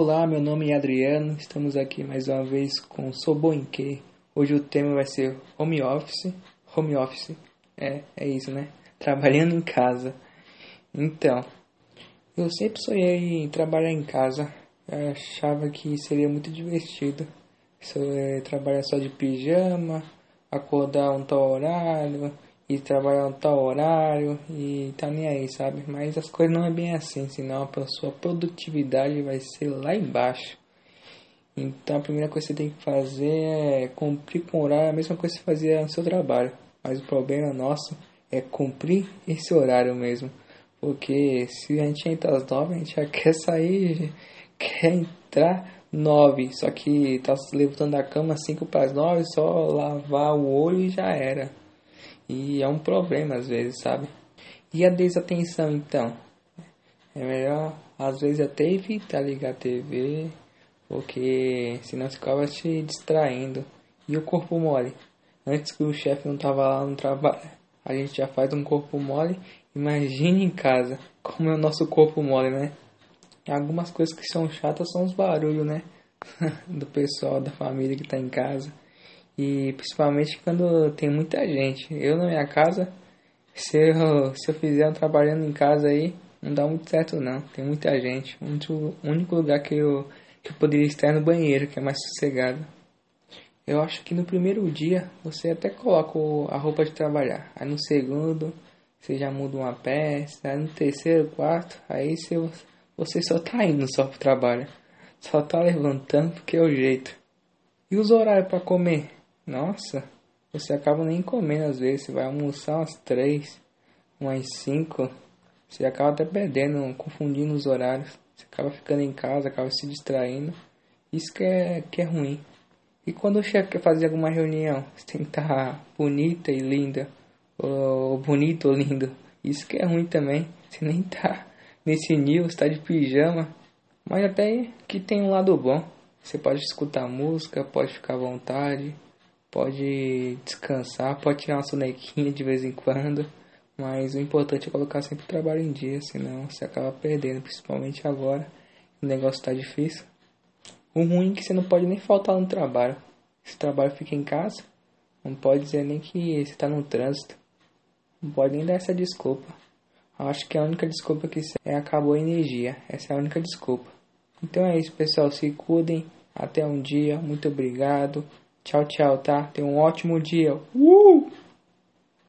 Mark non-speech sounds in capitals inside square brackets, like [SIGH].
Olá, meu nome é Adriano, estamos aqui mais uma vez com Sou Bom em Que. Hoje o tema vai ser home office. Home office, é, é isso, né? [LAUGHS] Trabalhando em casa. Então, eu sempre sonhei em trabalhar em casa. Eu achava que seria muito divertido. É, trabalhar só de pijama, acordar um tal horário, e trabalhar um tal horário e tá nem aí, sabe? Mas as coisas não é bem assim, senão a sua produtividade vai ser lá embaixo. Então a primeira coisa que você tem que fazer é cumprir com o horário, a mesma coisa que você fazia no seu trabalho. Mas o problema nosso é cumprir esse horário mesmo. Porque se a gente entra às nove, a gente já [LAUGHS] quer sair, quer entrar nove. Só que tá se levantando da cama cinco para as nove, só lavar o olho e já era. E é um problema às vezes, sabe? E a desatenção então? É melhor às vezes até evitar ligar a TV, porque senão você acaba te distraindo. E o corpo mole? Antes que o chefe não tava lá no trabalho, a gente já faz um corpo mole. Imagine em casa como é o nosso corpo mole, né? Algumas coisas que são chatas são os barulhos, né? [LAUGHS] Do pessoal, da família que tá em casa. E principalmente quando tem muita gente. Eu na minha casa, se eu, se eu fizer um trabalhando em casa aí, não dá muito certo não. Tem muita gente. O único lugar que eu, que eu poderia estar é no banheiro, que é mais sossegado. Eu acho que no primeiro dia você até coloca a roupa de trabalhar. Aí no segundo você já muda uma peça. Aí no terceiro, quarto, aí você, você só tá indo só pro trabalho. Só tá levantando porque é o jeito. E os horários para comer? Nossa, você acaba nem comendo às vezes. Você vai almoçar umas três, umas cinco. Você acaba até perdendo, confundindo os horários. Você acaba ficando em casa, acaba se distraindo. Isso que é, que é ruim. E quando o chefe quer fazer alguma reunião, você tem que estar bonita e linda. Ou bonito ou lindo. Isso que é ruim também. Você nem tá nesse nível, está de pijama. Mas até que tem um lado bom. Você pode escutar música, pode ficar à vontade pode descansar, pode tirar uma sonequinha de vez em quando, mas o importante é colocar sempre o trabalho em dia, senão você acaba perdendo, principalmente agora, o negócio está difícil. O ruim é que você não pode nem faltar no trabalho. Se o trabalho fica em casa, não pode dizer nem que você está no trânsito. Não pode nem dar essa desculpa. Acho que a única desculpa que é acabou a energia. Essa é a única desculpa. Então é isso, pessoal. Se cuidem. Até um dia. Muito obrigado. Tchau, tchau, tá? Tenha um ótimo dia. Uh!